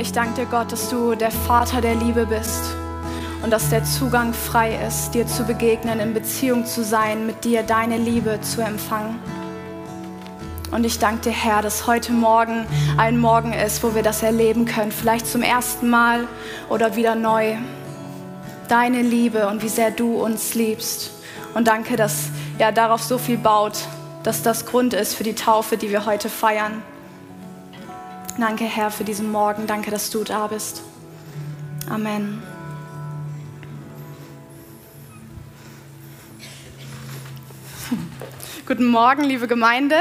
Ich danke dir, Gott, dass du der Vater der Liebe bist und dass der Zugang frei ist, dir zu begegnen, in Beziehung zu sein, mit dir deine Liebe zu empfangen. Und ich danke dir, Herr, dass heute Morgen ein Morgen ist, wo wir das erleben können, vielleicht zum ersten Mal oder wieder neu. Deine Liebe und wie sehr du uns liebst. Und danke, dass ja darauf so viel baut, dass das Grund ist für die Taufe, die wir heute feiern. Danke, Herr, für diesen Morgen. Danke, dass du da bist. Amen. Guten Morgen, liebe Gemeinde.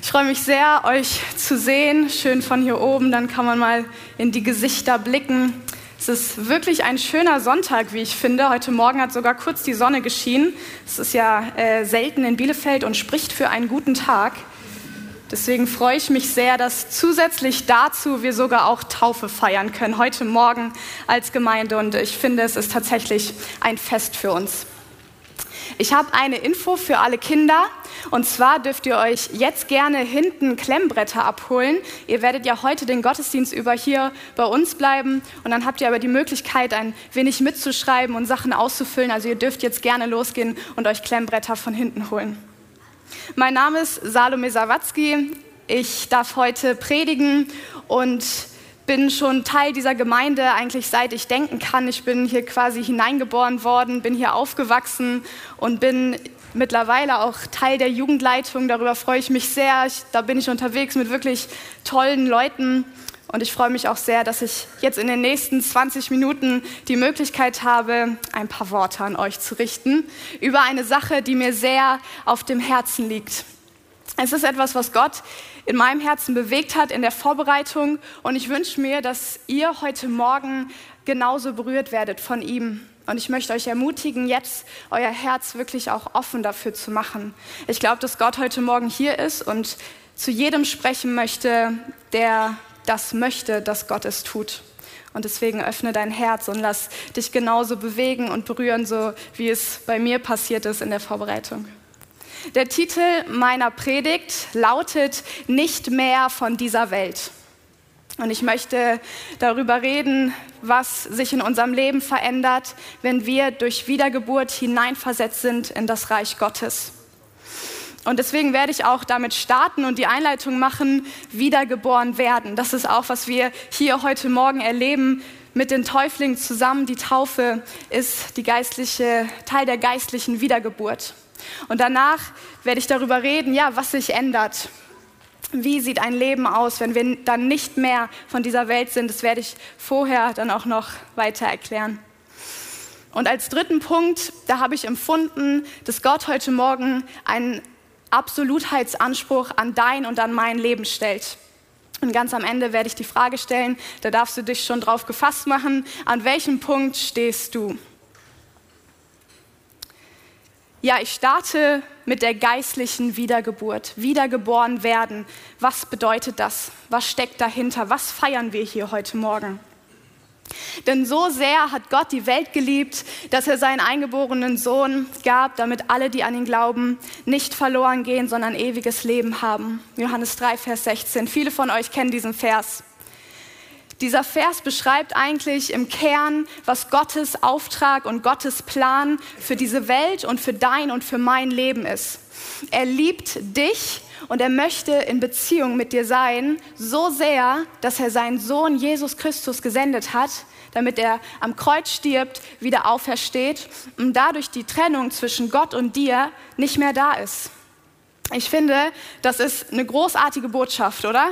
Ich freue mich sehr, euch zu sehen. Schön von hier oben. Dann kann man mal in die Gesichter blicken. Es ist wirklich ein schöner Sonntag, wie ich finde. Heute Morgen hat sogar kurz die Sonne geschienen. Es ist ja äh, selten in Bielefeld und spricht für einen guten Tag. Deswegen freue ich mich sehr, dass zusätzlich dazu wir sogar auch Taufe feiern können, heute Morgen als Gemeinde. Und ich finde, es ist tatsächlich ein Fest für uns. Ich habe eine Info für alle Kinder. Und zwar dürft ihr euch jetzt gerne hinten Klemmbretter abholen. Ihr werdet ja heute den Gottesdienst über hier bei uns bleiben. Und dann habt ihr aber die Möglichkeit, ein wenig mitzuschreiben und Sachen auszufüllen. Also ihr dürft jetzt gerne losgehen und euch Klemmbretter von hinten holen. Mein Name ist Salome Sawatzki. Ich darf heute predigen und bin schon Teil dieser Gemeinde eigentlich seit ich denken kann. Ich bin hier quasi hineingeboren worden, bin hier aufgewachsen und bin mittlerweile auch Teil der Jugendleitung. Darüber freue ich mich sehr. Ich, da bin ich unterwegs mit wirklich tollen Leuten. Und ich freue mich auch sehr, dass ich jetzt in den nächsten 20 Minuten die Möglichkeit habe, ein paar Worte an euch zu richten über eine Sache, die mir sehr auf dem Herzen liegt. Es ist etwas, was Gott in meinem Herzen bewegt hat in der Vorbereitung. Und ich wünsche mir, dass ihr heute Morgen genauso berührt werdet von ihm. Und ich möchte euch ermutigen, jetzt euer Herz wirklich auch offen dafür zu machen. Ich glaube, dass Gott heute Morgen hier ist und zu jedem sprechen möchte, der das möchte, dass Gott es tut. Und deswegen öffne dein Herz und lass dich genauso bewegen und berühren, so wie es bei mir passiert ist in der Vorbereitung. Der Titel meiner Predigt lautet Nicht mehr von dieser Welt. Und ich möchte darüber reden, was sich in unserem Leben verändert, wenn wir durch Wiedergeburt hineinversetzt sind in das Reich Gottes. Und deswegen werde ich auch damit starten und die Einleitung machen, wiedergeboren werden. Das ist auch, was wir hier heute Morgen erleben mit den Täuflingen zusammen. Die Taufe ist die geistliche, Teil der geistlichen Wiedergeburt. Und danach werde ich darüber reden, ja, was sich ändert. Wie sieht ein Leben aus, wenn wir dann nicht mehr von dieser Welt sind? Das werde ich vorher dann auch noch weiter erklären. Und als dritten Punkt, da habe ich empfunden, dass Gott heute Morgen einen Absolutheitsanspruch an dein und an mein Leben stellt. Und ganz am Ende werde ich die Frage stellen, da darfst du dich schon drauf gefasst machen, an welchem Punkt stehst du? Ja, ich starte mit der geistlichen Wiedergeburt, wiedergeboren werden. Was bedeutet das? Was steckt dahinter? Was feiern wir hier heute Morgen? Denn so sehr hat Gott die Welt geliebt, dass er seinen eingeborenen Sohn gab, damit alle, die an ihn glauben, nicht verloren gehen, sondern ewiges Leben haben. Johannes 3, Vers 16. Viele von euch kennen diesen Vers. Dieser Vers beschreibt eigentlich im Kern, was Gottes Auftrag und Gottes Plan für diese Welt und für dein und für mein Leben ist. Er liebt dich und er möchte in Beziehung mit dir sein, so sehr, dass er seinen Sohn Jesus Christus gesendet hat, damit er am Kreuz stirbt, wieder aufersteht und dadurch die Trennung zwischen Gott und dir nicht mehr da ist. Ich finde, das ist eine großartige Botschaft, oder?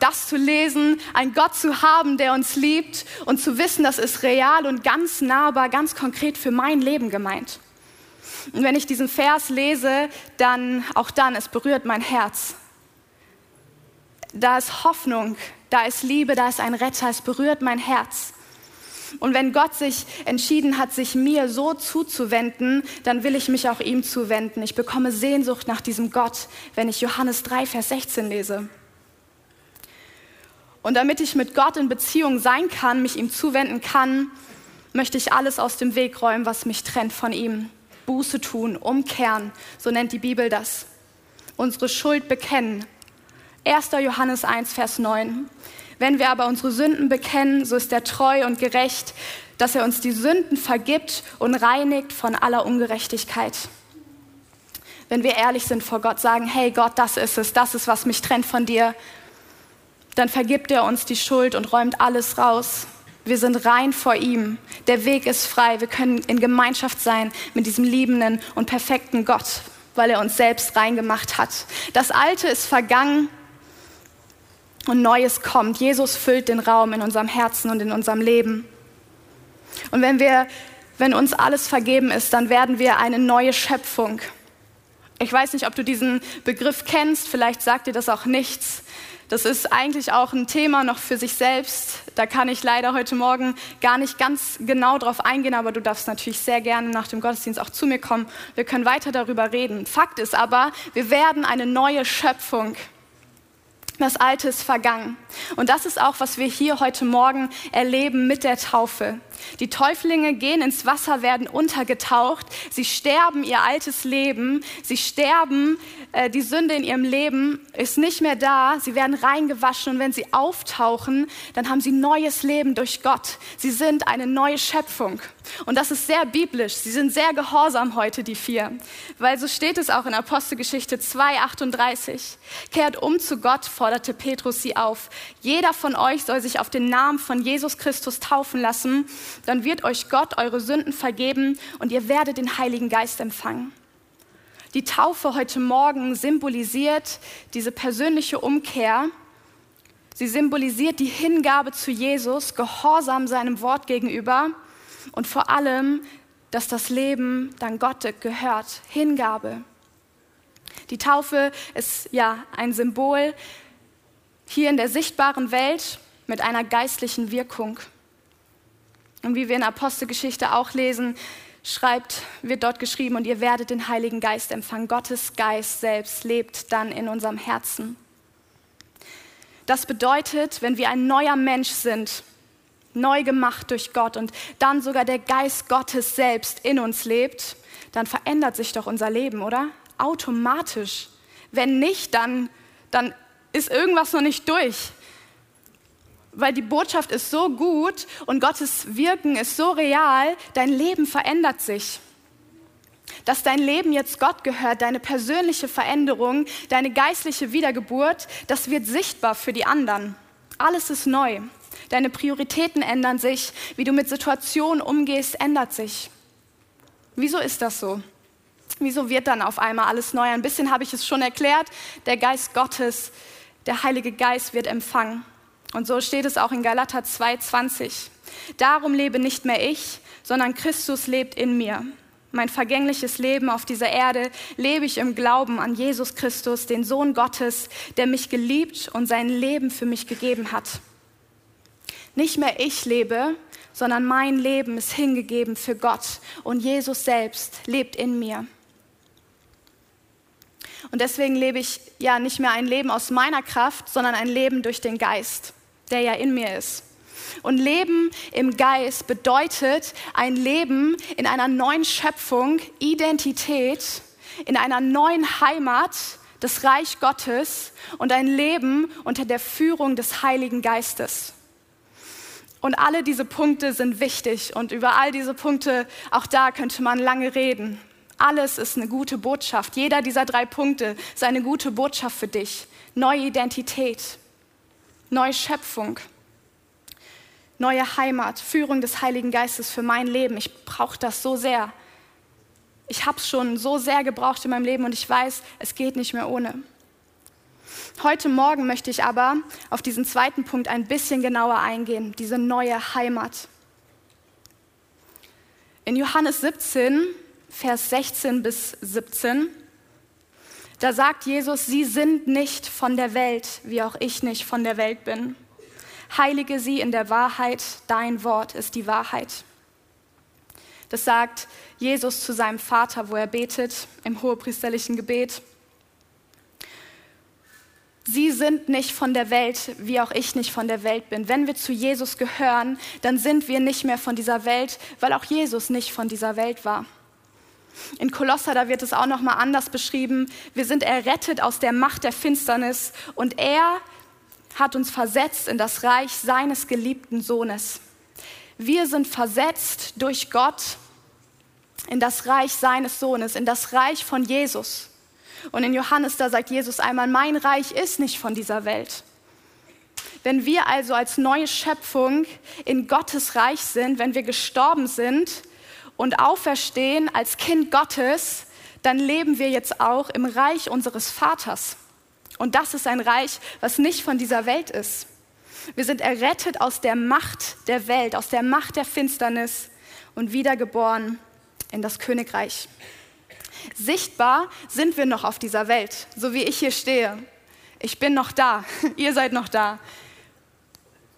das zu lesen, einen Gott zu haben, der uns liebt und zu wissen, das ist real und ganz nahbar, ganz konkret für mein Leben gemeint. Und wenn ich diesen Vers lese, dann auch dann, es berührt mein Herz. Da ist Hoffnung, da ist Liebe, da ist ein Retter, es berührt mein Herz. Und wenn Gott sich entschieden hat, sich mir so zuzuwenden, dann will ich mich auch ihm zuwenden. Ich bekomme Sehnsucht nach diesem Gott, wenn ich Johannes 3, Vers 16 lese. Und damit ich mit Gott in Beziehung sein kann, mich ihm zuwenden kann, möchte ich alles aus dem Weg räumen, was mich trennt von ihm. Buße tun, umkehren, so nennt die Bibel das. Unsere Schuld bekennen. 1. Johannes 1, Vers 9. Wenn wir aber unsere Sünden bekennen, so ist er treu und gerecht, dass er uns die Sünden vergibt und reinigt von aller Ungerechtigkeit. Wenn wir ehrlich sind vor Gott, sagen, hey Gott, das ist es, das ist, was mich trennt von dir, dann vergibt er uns die Schuld und räumt alles raus. Wir sind rein vor ihm. Der Weg ist frei. Wir können in Gemeinschaft sein mit diesem liebenden und perfekten Gott, weil er uns selbst rein gemacht hat. Das Alte ist vergangen und Neues kommt. Jesus füllt den Raum in unserem Herzen und in unserem Leben. Und wenn wir, wenn uns alles vergeben ist, dann werden wir eine neue Schöpfung. Ich weiß nicht, ob du diesen Begriff kennst, vielleicht sagt dir das auch nichts. Das ist eigentlich auch ein Thema noch für sich selbst. Da kann ich leider heute Morgen gar nicht ganz genau drauf eingehen, aber du darfst natürlich sehr gerne nach dem Gottesdienst auch zu mir kommen. Wir können weiter darüber reden. Fakt ist aber, wir werden eine neue Schöpfung. Das Alte ist vergangen. Und das ist auch, was wir hier heute Morgen erleben mit der Taufe. Die Täuflinge gehen ins Wasser, werden untergetaucht. Sie sterben ihr altes Leben. Sie sterben, äh, die Sünde in ihrem Leben ist nicht mehr da. Sie werden reingewaschen und wenn sie auftauchen, dann haben sie neues Leben durch Gott. Sie sind eine neue Schöpfung. Und das ist sehr biblisch. Sie sind sehr gehorsam heute, die vier. Weil so steht es auch in Apostelgeschichte 2,38. Kehrt um zu Gott, forderte Petrus sie auf. Jeder von euch soll sich auf den Namen von Jesus Christus taufen lassen dann wird euch Gott eure Sünden vergeben und ihr werdet den Heiligen Geist empfangen. Die Taufe heute Morgen symbolisiert diese persönliche Umkehr. Sie symbolisiert die Hingabe zu Jesus, Gehorsam seinem Wort gegenüber und vor allem, dass das Leben dann Gott gehört, Hingabe. Die Taufe ist ja ein Symbol hier in der sichtbaren Welt mit einer geistlichen Wirkung. Und wie wir in Apostelgeschichte auch lesen, schreibt, wird dort geschrieben, und ihr werdet den Heiligen Geist empfangen. Gottes Geist selbst lebt dann in unserem Herzen. Das bedeutet, wenn wir ein neuer Mensch sind, neu gemacht durch Gott und dann sogar der Geist Gottes selbst in uns lebt, dann verändert sich doch unser Leben, oder? Automatisch. Wenn nicht, dann, dann ist irgendwas noch nicht durch weil die Botschaft ist so gut und Gottes Wirken ist so real, dein Leben verändert sich. Dass dein Leben jetzt Gott gehört, deine persönliche Veränderung, deine geistliche Wiedergeburt, das wird sichtbar für die anderen. Alles ist neu. Deine Prioritäten ändern sich, wie du mit Situationen umgehst, ändert sich. Wieso ist das so? Wieso wird dann auf einmal alles neu? Ein bisschen habe ich es schon erklärt. Der Geist Gottes, der Heilige Geist wird empfangen. Und so steht es auch in Galater 2,20. Darum lebe nicht mehr ich, sondern Christus lebt in mir. Mein vergängliches Leben auf dieser Erde lebe ich im Glauben an Jesus Christus, den Sohn Gottes, der mich geliebt und sein Leben für mich gegeben hat. Nicht mehr ich lebe, sondern mein Leben ist hingegeben für Gott und Jesus selbst lebt in mir. Und deswegen lebe ich ja nicht mehr ein Leben aus meiner Kraft, sondern ein Leben durch den Geist der ja in mir ist. Und Leben im Geist bedeutet ein Leben in einer neuen Schöpfung, Identität, in einer neuen Heimat, das Reich Gottes und ein Leben unter der Führung des Heiligen Geistes. Und alle diese Punkte sind wichtig und über all diese Punkte, auch da könnte man lange reden. Alles ist eine gute Botschaft. Jeder dieser drei Punkte ist eine gute Botschaft für dich. Neue Identität, neue Schöpfung, neue Heimat, Führung des Heiligen Geistes für mein Leben. Ich brauche das so sehr. Ich habe es schon so sehr gebraucht in meinem Leben und ich weiß, es geht nicht mehr ohne. Heute Morgen möchte ich aber auf diesen zweiten Punkt ein bisschen genauer eingehen, diese neue Heimat. In Johannes 17, Vers 16 bis 17 da sagt Jesus, sie sind nicht von der Welt, wie auch ich nicht von der Welt bin. Heilige sie in der Wahrheit, dein Wort ist die Wahrheit. Das sagt Jesus zu seinem Vater, wo er betet im hohepriesterlichen Gebet. Sie sind nicht von der Welt, wie auch ich nicht von der Welt bin. Wenn wir zu Jesus gehören, dann sind wir nicht mehr von dieser Welt, weil auch Jesus nicht von dieser Welt war. In Kolosser, da wird es auch noch mal anders beschrieben. Wir sind errettet aus der Macht der Finsternis und er hat uns versetzt in das Reich seines geliebten Sohnes. Wir sind versetzt durch Gott in das Reich seines Sohnes, in das Reich von Jesus. Und in Johannes, da sagt Jesus einmal, mein Reich ist nicht von dieser Welt. Wenn wir also als neue Schöpfung in Gottes Reich sind, wenn wir gestorben sind und auferstehen als Kind Gottes, dann leben wir jetzt auch im Reich unseres Vaters. Und das ist ein Reich, was nicht von dieser Welt ist. Wir sind errettet aus der Macht der Welt, aus der Macht der Finsternis und wiedergeboren in das Königreich. Sichtbar sind wir noch auf dieser Welt, so wie ich hier stehe. Ich bin noch da, ihr seid noch da.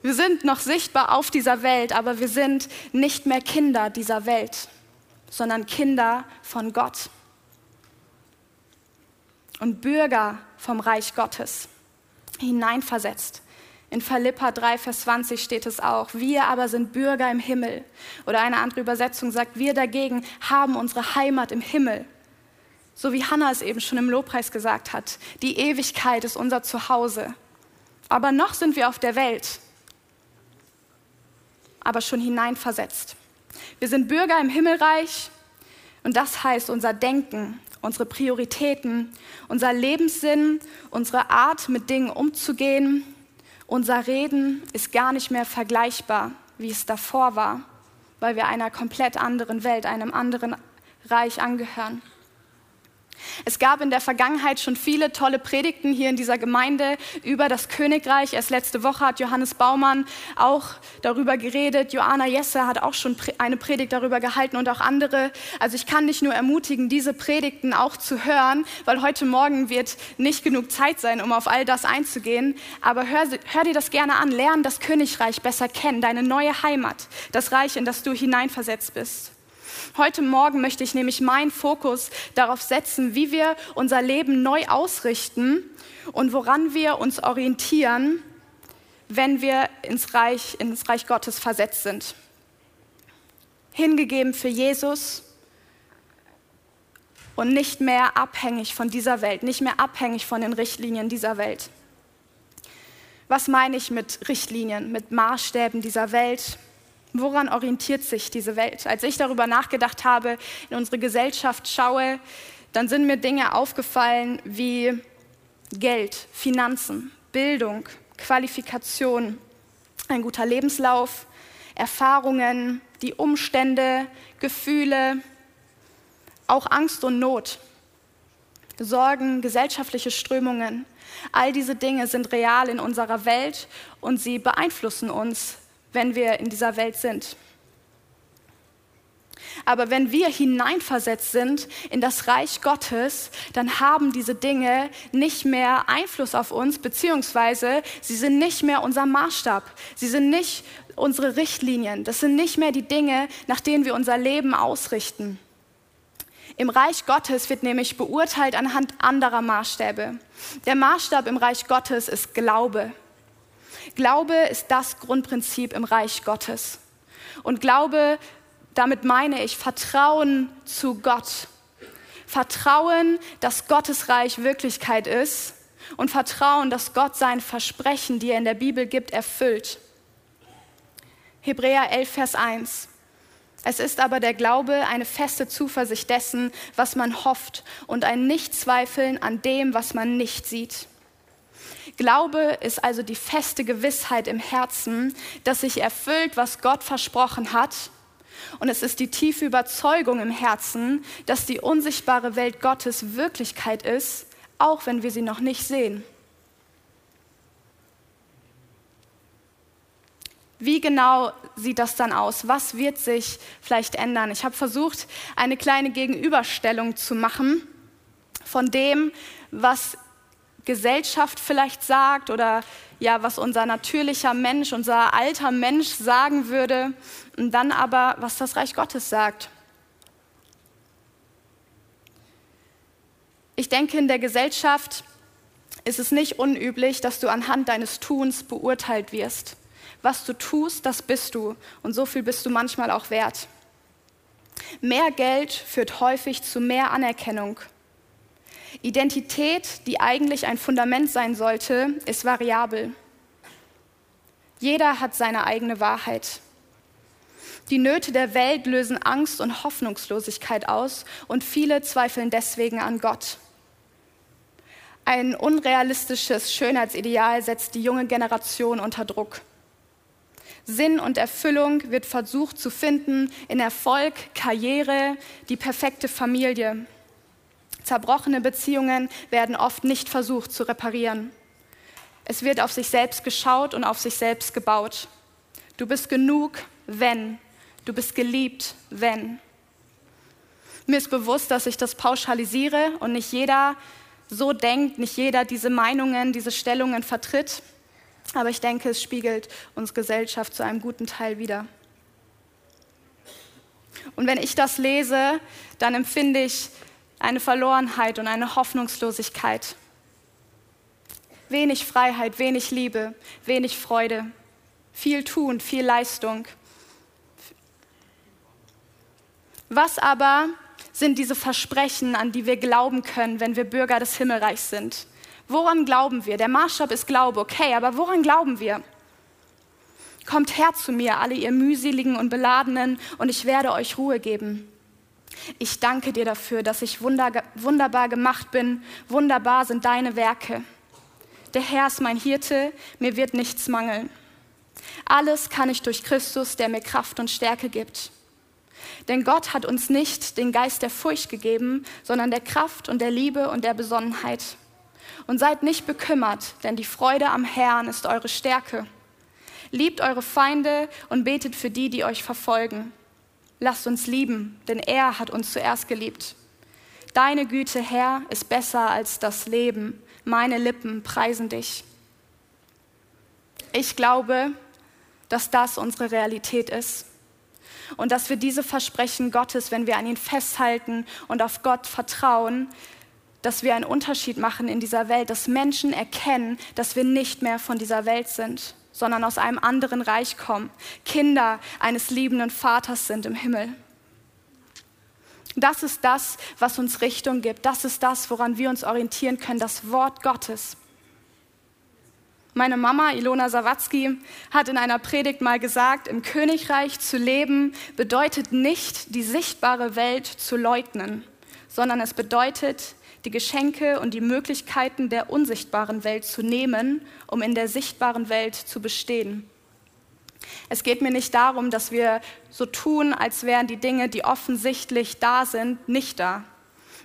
Wir sind noch sichtbar auf dieser Welt, aber wir sind nicht mehr Kinder dieser Welt, sondern Kinder von Gott und Bürger vom Reich Gottes hineinversetzt. In Philippa 3, Vers 20 steht es auch, wir aber sind Bürger im Himmel. Oder eine andere Übersetzung sagt, wir dagegen haben unsere Heimat im Himmel. So wie Hannah es eben schon im Lobpreis gesagt hat, die Ewigkeit ist unser Zuhause. Aber noch sind wir auf der Welt, aber schon hineinversetzt. Wir sind Bürger im Himmelreich und das heißt, unser Denken, unsere Prioritäten, unser Lebenssinn, unsere Art, mit Dingen umzugehen, unser Reden ist gar nicht mehr vergleichbar, wie es davor war, weil wir einer komplett anderen Welt, einem anderen Reich angehören. Es gab in der Vergangenheit schon viele tolle Predigten hier in dieser Gemeinde über das Königreich. Erst letzte Woche hat Johannes Baumann auch darüber geredet. Joanna Jesse hat auch schon eine Predigt darüber gehalten und auch andere. Also ich kann dich nur ermutigen, diese Predigten auch zu hören, weil heute Morgen wird nicht genug Zeit sein, um auf all das einzugehen. Aber hör, hör dir das gerne an. Lern das Königreich besser kennen, deine neue Heimat, das Reich, in das du hineinversetzt bist. Heute Morgen möchte ich nämlich meinen Fokus darauf setzen, wie wir unser Leben neu ausrichten und woran wir uns orientieren, wenn wir ins Reich, ins Reich Gottes versetzt sind. Hingegeben für Jesus und nicht mehr abhängig von dieser Welt, nicht mehr abhängig von den Richtlinien dieser Welt. Was meine ich mit Richtlinien, mit Maßstäben dieser Welt? Woran orientiert sich diese Welt? Als ich darüber nachgedacht habe, in unsere Gesellschaft schaue, dann sind mir Dinge aufgefallen wie Geld, Finanzen, Bildung, Qualifikation, ein guter Lebenslauf, Erfahrungen, die Umstände, Gefühle, auch Angst und Not, Sorgen, gesellschaftliche Strömungen. All diese Dinge sind real in unserer Welt und sie beeinflussen uns wenn wir in dieser Welt sind. Aber wenn wir hineinversetzt sind in das Reich Gottes, dann haben diese Dinge nicht mehr Einfluss auf uns, beziehungsweise sie sind nicht mehr unser Maßstab. Sie sind nicht unsere Richtlinien. Das sind nicht mehr die Dinge, nach denen wir unser Leben ausrichten. Im Reich Gottes wird nämlich beurteilt anhand anderer Maßstäbe. Der Maßstab im Reich Gottes ist Glaube. Glaube ist das Grundprinzip im Reich Gottes. Und Glaube, damit meine ich Vertrauen zu Gott. Vertrauen, dass Gottes Reich Wirklichkeit ist und Vertrauen, dass Gott sein Versprechen, die er in der Bibel gibt, erfüllt. Hebräer 11, Vers 1. Es ist aber der Glaube eine feste Zuversicht dessen, was man hofft und ein Nichtzweifeln an dem, was man nicht sieht. Glaube ist also die feste Gewissheit im Herzen, dass sich erfüllt, was Gott versprochen hat. Und es ist die tiefe Überzeugung im Herzen, dass die unsichtbare Welt Gottes Wirklichkeit ist, auch wenn wir sie noch nicht sehen. Wie genau sieht das dann aus? Was wird sich vielleicht ändern? Ich habe versucht, eine kleine Gegenüberstellung zu machen von dem, was Gesellschaft vielleicht sagt oder ja, was unser natürlicher Mensch, unser alter Mensch sagen würde und dann aber, was das Reich Gottes sagt. Ich denke, in der Gesellschaft ist es nicht unüblich, dass du anhand deines Tuns beurteilt wirst. Was du tust, das bist du und so viel bist du manchmal auch wert. Mehr Geld führt häufig zu mehr Anerkennung Identität, die eigentlich ein Fundament sein sollte, ist variabel. Jeder hat seine eigene Wahrheit. Die Nöte der Welt lösen Angst und Hoffnungslosigkeit aus und viele zweifeln deswegen an Gott. Ein unrealistisches Schönheitsideal setzt die junge Generation unter Druck. Sinn und Erfüllung wird versucht zu finden in Erfolg, Karriere, die perfekte Familie. Zerbrochene Beziehungen werden oft nicht versucht zu reparieren. Es wird auf sich selbst geschaut und auf sich selbst gebaut. Du bist genug, wenn. Du bist geliebt, wenn. Mir ist bewusst, dass ich das pauschalisiere und nicht jeder so denkt, nicht jeder diese Meinungen, diese Stellungen vertritt. Aber ich denke, es spiegelt unsere Gesellschaft zu einem guten Teil wider. Und wenn ich das lese, dann empfinde ich eine Verlorenheit und eine Hoffnungslosigkeit. Wenig Freiheit, wenig Liebe, wenig Freude, viel Tun, viel Leistung. Was aber sind diese Versprechen, an die wir glauben können, wenn wir Bürger des Himmelreichs sind? Woran glauben wir? Der Maßstab ist Glaube, okay, aber woran glauben wir? Kommt her zu mir, alle ihr mühseligen und beladenen, und ich werde euch Ruhe geben. Ich danke dir dafür, dass ich wunderbar gemacht bin. Wunderbar sind deine Werke. Der Herr ist mein Hirte, mir wird nichts mangeln. Alles kann ich durch Christus, der mir Kraft und Stärke gibt. Denn Gott hat uns nicht den Geist der Furcht gegeben, sondern der Kraft und der Liebe und der Besonnenheit. Und seid nicht bekümmert, denn die Freude am Herrn ist eure Stärke. Liebt eure Feinde und betet für die, die euch verfolgen. Lasst uns lieben, denn er hat uns zuerst geliebt. Deine Güte, Herr, ist besser als das Leben. Meine Lippen preisen dich. Ich glaube, dass das unsere Realität ist und dass wir diese Versprechen Gottes, wenn wir an ihn festhalten und auf Gott vertrauen, dass wir einen Unterschied machen in dieser Welt, dass Menschen erkennen, dass wir nicht mehr von dieser Welt sind sondern aus einem anderen Reich kommen, Kinder eines liebenden Vaters sind im Himmel. Das ist das, was uns Richtung gibt. Das ist das, woran wir uns orientieren können, das Wort Gottes. Meine Mama, Ilona Sawatzki, hat in einer Predigt mal gesagt, im Königreich zu leben bedeutet nicht, die sichtbare Welt zu leugnen, sondern es bedeutet, die Geschenke und die Möglichkeiten der unsichtbaren Welt zu nehmen, um in der sichtbaren Welt zu bestehen. Es geht mir nicht darum, dass wir so tun, als wären die Dinge, die offensichtlich da sind, nicht da.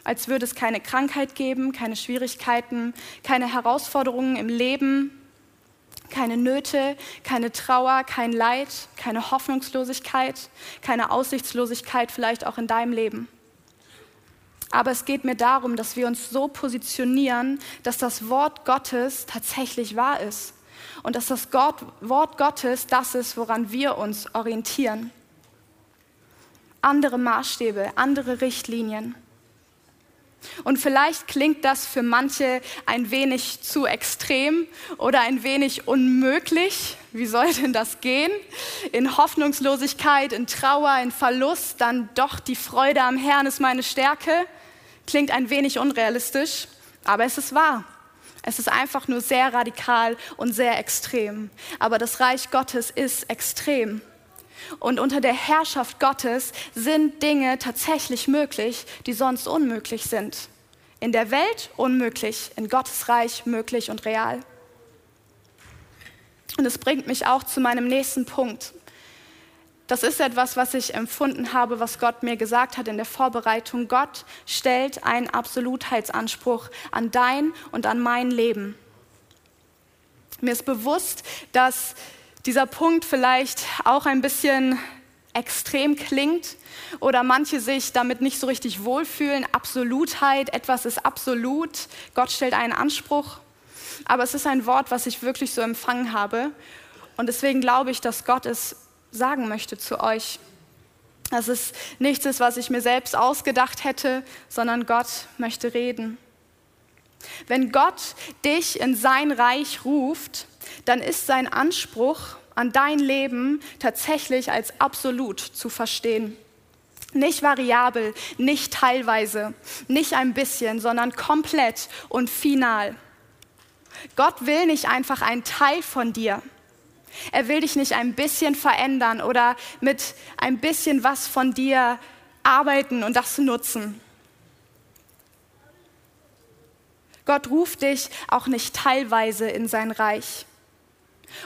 Als würde es keine Krankheit geben, keine Schwierigkeiten, keine Herausforderungen im Leben, keine Nöte, keine Trauer, kein Leid, keine Hoffnungslosigkeit, keine Aussichtslosigkeit vielleicht auch in deinem Leben. Aber es geht mir darum, dass wir uns so positionieren, dass das Wort Gottes tatsächlich wahr ist. Und dass das Gott, Wort Gottes das ist, woran wir uns orientieren. Andere Maßstäbe, andere Richtlinien. Und vielleicht klingt das für manche ein wenig zu extrem oder ein wenig unmöglich. Wie soll denn das gehen? In Hoffnungslosigkeit, in Trauer, in Verlust, dann doch die Freude am Herrn ist meine Stärke. Klingt ein wenig unrealistisch, aber es ist wahr. Es ist einfach nur sehr radikal und sehr extrem. Aber das Reich Gottes ist extrem. Und unter der Herrschaft Gottes sind Dinge tatsächlich möglich, die sonst unmöglich sind. In der Welt unmöglich, in Gottes Reich möglich und real. Und es bringt mich auch zu meinem nächsten Punkt. Das ist etwas, was ich empfunden habe, was Gott mir gesagt hat in der Vorbereitung. Gott stellt einen Absolutheitsanspruch an dein und an mein Leben. Mir ist bewusst, dass dieser Punkt vielleicht auch ein bisschen extrem klingt oder manche sich damit nicht so richtig wohlfühlen. Absolutheit, etwas ist absolut, Gott stellt einen Anspruch. Aber es ist ein Wort, was ich wirklich so empfangen habe. Und deswegen glaube ich, dass Gott es sagen möchte zu euch. Dass es nichts ist, was ich mir selbst ausgedacht hätte, sondern Gott möchte reden. Wenn Gott dich in sein Reich ruft, dann ist sein Anspruch an dein Leben tatsächlich als absolut zu verstehen. Nicht variabel, nicht teilweise, nicht ein bisschen, sondern komplett und final. Gott will nicht einfach einen Teil von dir. Er will dich nicht ein bisschen verändern oder mit ein bisschen was von dir arbeiten und das nutzen. Gott ruft dich auch nicht teilweise in sein Reich.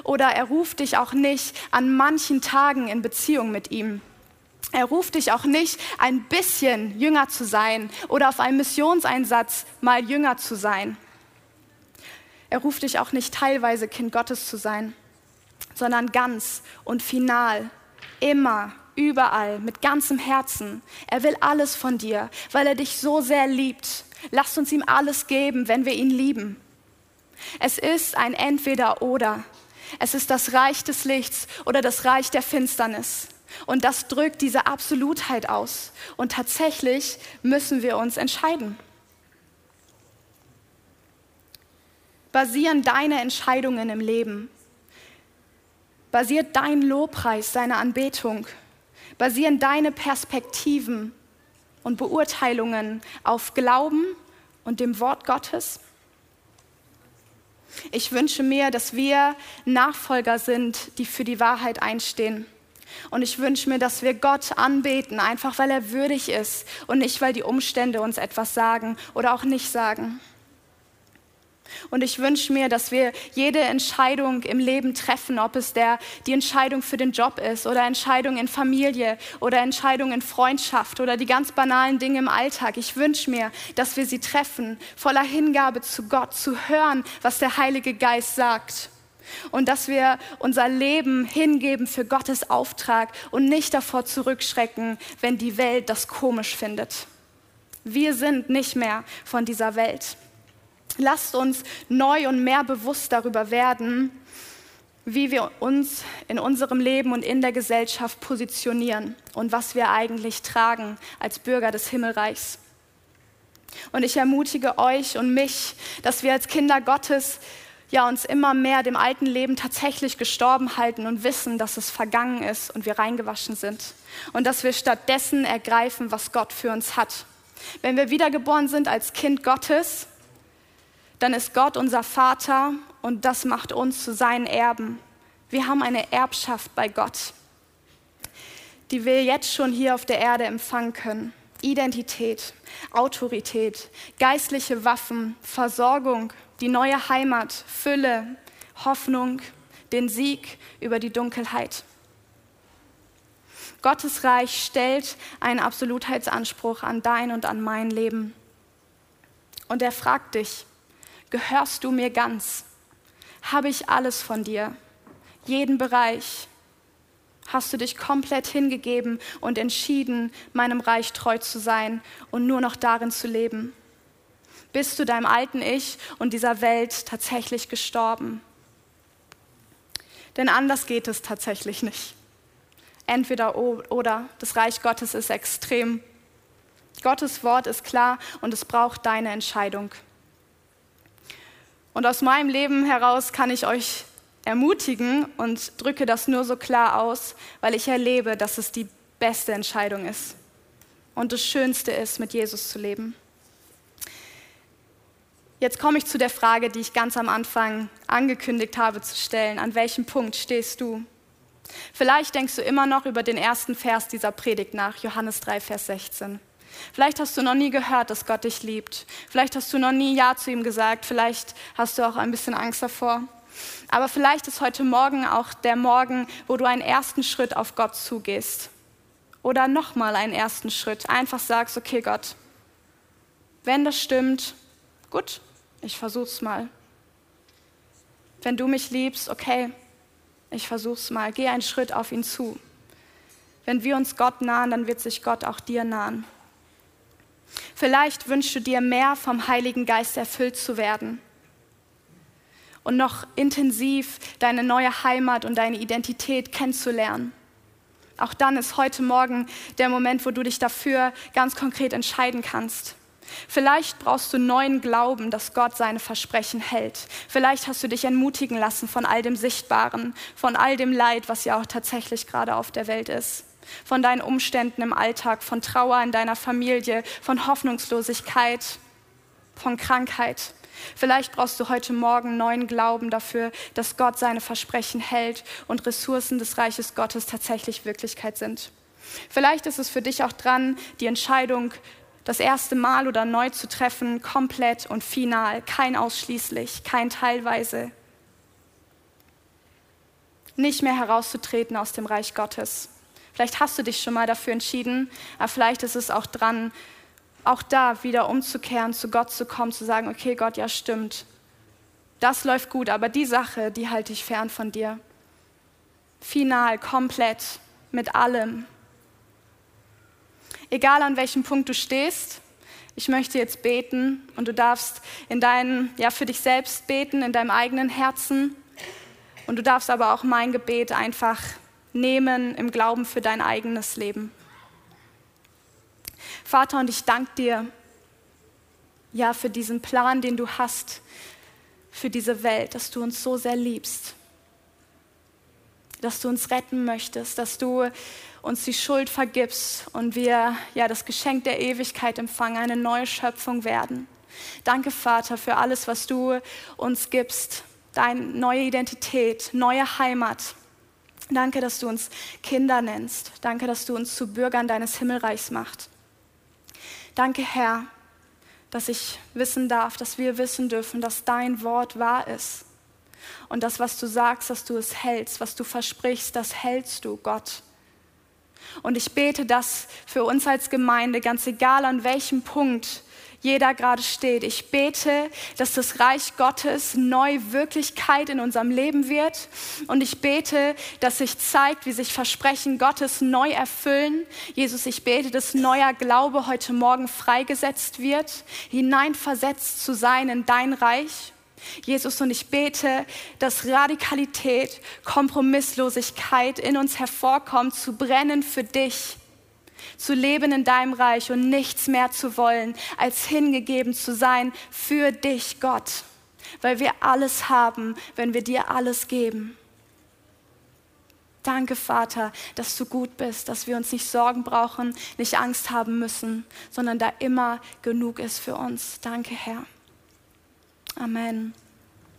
Oder er ruft dich auch nicht an manchen Tagen in Beziehung mit ihm. Er ruft dich auch nicht, ein bisschen jünger zu sein oder auf einem Missionseinsatz mal jünger zu sein. Er ruft dich auch nicht teilweise Kind Gottes zu sein, sondern ganz und final, immer, überall, mit ganzem Herzen. Er will alles von dir, weil er dich so sehr liebt. Lasst uns ihm alles geben, wenn wir ihn lieben. Es ist ein Entweder-Oder. Es ist das Reich des Lichts oder das Reich der Finsternis. Und das drückt diese Absolutheit aus. Und tatsächlich müssen wir uns entscheiden. Basieren deine Entscheidungen im Leben? Basiert dein Lobpreis, deine Anbetung? Basieren deine Perspektiven und Beurteilungen auf Glauben und dem Wort Gottes? Ich wünsche mir, dass wir Nachfolger sind, die für die Wahrheit einstehen. Und ich wünsche mir, dass wir Gott anbeten, einfach weil er würdig ist und nicht, weil die Umstände uns etwas sagen oder auch nicht sagen. Und ich wünsche mir, dass wir jede Entscheidung im Leben treffen, ob es der, die Entscheidung für den Job ist oder Entscheidung in Familie oder Entscheidung in Freundschaft oder die ganz banalen Dinge im Alltag. Ich wünsche mir, dass wir sie treffen, voller Hingabe zu Gott, zu hören, was der Heilige Geist sagt. Und dass wir unser Leben hingeben für Gottes Auftrag und nicht davor zurückschrecken, wenn die Welt das komisch findet. Wir sind nicht mehr von dieser Welt. Lasst uns neu und mehr bewusst darüber werden, wie wir uns in unserem Leben und in der Gesellschaft positionieren und was wir eigentlich tragen als Bürger des Himmelreichs. Und ich ermutige euch und mich, dass wir als Kinder Gottes ja uns immer mehr dem alten Leben tatsächlich gestorben halten und wissen, dass es vergangen ist und wir reingewaschen sind und dass wir stattdessen ergreifen, was Gott für uns hat. Wenn wir wiedergeboren sind als Kind Gottes, dann ist Gott unser Vater und das macht uns zu seinen Erben. Wir haben eine Erbschaft bei Gott, die wir jetzt schon hier auf der Erde empfangen können. Identität, Autorität, geistliche Waffen, Versorgung, die neue Heimat, Fülle, Hoffnung, den Sieg über die Dunkelheit. Gottes Reich stellt einen Absolutheitsanspruch an dein und an mein Leben. Und er fragt dich, Gehörst du mir ganz? Habe ich alles von dir? Jeden Bereich? Hast du dich komplett hingegeben und entschieden, meinem Reich treu zu sein und nur noch darin zu leben? Bist du deinem alten Ich und dieser Welt tatsächlich gestorben? Denn anders geht es tatsächlich nicht. Entweder oder, das Reich Gottes ist extrem. Gottes Wort ist klar und es braucht deine Entscheidung. Und aus meinem Leben heraus kann ich euch ermutigen und drücke das nur so klar aus, weil ich erlebe, dass es die beste Entscheidung ist und das Schönste ist, mit Jesus zu leben. Jetzt komme ich zu der Frage, die ich ganz am Anfang angekündigt habe zu stellen. An welchem Punkt stehst du? Vielleicht denkst du immer noch über den ersten Vers dieser Predigt nach, Johannes 3, Vers 16. Vielleicht hast du noch nie gehört, dass Gott dich liebt. Vielleicht hast du noch nie Ja zu ihm gesagt. Vielleicht hast du auch ein bisschen Angst davor. Aber vielleicht ist heute Morgen auch der Morgen, wo du einen ersten Schritt auf Gott zugehst. Oder nochmal einen ersten Schritt. Einfach sagst, okay Gott, wenn das stimmt, gut, ich versuch's mal. Wenn du mich liebst, okay, ich versuch's mal. Geh einen Schritt auf ihn zu. Wenn wir uns Gott nahen, dann wird sich Gott auch dir nahen. Vielleicht wünschst du dir mehr vom Heiligen Geist erfüllt zu werden und noch intensiv deine neue Heimat und deine Identität kennenzulernen. Auch dann ist heute Morgen der Moment, wo du dich dafür ganz konkret entscheiden kannst. Vielleicht brauchst du neuen Glauben, dass Gott seine Versprechen hält. Vielleicht hast du dich entmutigen lassen von all dem Sichtbaren, von all dem Leid, was ja auch tatsächlich gerade auf der Welt ist von deinen Umständen im Alltag, von Trauer in deiner Familie, von Hoffnungslosigkeit, von Krankheit. Vielleicht brauchst du heute Morgen neuen Glauben dafür, dass Gott seine Versprechen hält und Ressourcen des Reiches Gottes tatsächlich Wirklichkeit sind. Vielleicht ist es für dich auch dran, die Entscheidung das erste Mal oder neu zu treffen, komplett und final, kein ausschließlich, kein teilweise. Nicht mehr herauszutreten aus dem Reich Gottes. Vielleicht hast du dich schon mal dafür entschieden, aber vielleicht ist es auch dran, auch da wieder umzukehren, zu Gott zu kommen, zu sagen, okay Gott, ja stimmt, das läuft gut, aber die Sache, die halte ich fern von dir. Final, komplett, mit allem. Egal an welchem Punkt du stehst, ich möchte jetzt beten und du darfst in deinen, ja, für dich selbst beten, in deinem eigenen Herzen. Und du darfst aber auch mein Gebet einfach nehmen im Glauben für dein eigenes Leben. Vater, und ich danke dir, ja, für diesen Plan, den du hast für diese Welt, dass du uns so sehr liebst, dass du uns retten möchtest, dass du uns die Schuld vergibst und wir ja das Geschenk der Ewigkeit empfangen, eine neue Schöpfung werden. Danke, Vater, für alles, was du uns gibst, deine neue Identität, neue Heimat. Danke, dass du uns Kinder nennst. Danke, dass du uns zu Bürgern deines Himmelreichs machst. Danke, Herr, dass ich wissen darf, dass wir wissen dürfen, dass dein Wort wahr ist. Und das, was du sagst, dass du es hältst, was du versprichst, das hältst du, Gott. Und ich bete das für uns als Gemeinde, ganz egal an welchem Punkt jeder gerade steht. Ich bete, dass das Reich Gottes neu Wirklichkeit in unserem Leben wird. Und ich bete, dass sich zeigt, wie sich Versprechen Gottes neu erfüllen. Jesus, ich bete, dass neuer Glaube heute Morgen freigesetzt wird, hineinversetzt zu sein in dein Reich. Jesus, und ich bete, dass Radikalität, Kompromisslosigkeit in uns hervorkommt, zu brennen für dich zu leben in deinem Reich und nichts mehr zu wollen, als hingegeben zu sein für dich, Gott, weil wir alles haben, wenn wir dir alles geben. Danke, Vater, dass du gut bist, dass wir uns nicht Sorgen brauchen, nicht Angst haben müssen, sondern da immer genug ist für uns. Danke, Herr. Amen.